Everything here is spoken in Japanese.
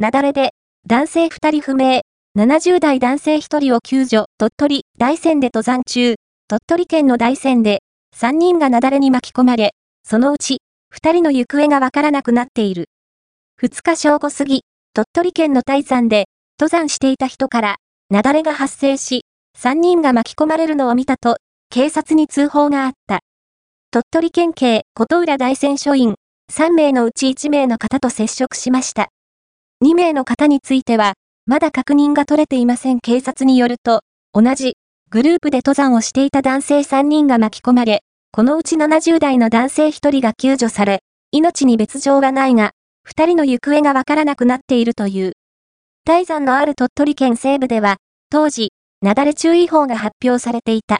雪崩で、男性2人不明、70代男性1人を救助、鳥取、大山で登山中、鳥取県の大山で、3人が雪崩に巻き込まれ、そのうち、2人の行方がわからなくなっている。2日正午過ぎ、鳥取県の大山で、登山していた人から、雪崩が発生し、3人が巻き込まれるのを見たと、警察に通報があった。鳥取県警琴浦大山署員、3名のうち1名の方と接触しました。2名の方については、まだ確認が取れていません警察によると、同じグループで登山をしていた男性3人が巻き込まれ、このうち70代の男性1人が救助され、命に別状はないが、2人の行方がわからなくなっているという。大山のある鳥取県西部では、当時、雪崩注意報が発表されていた。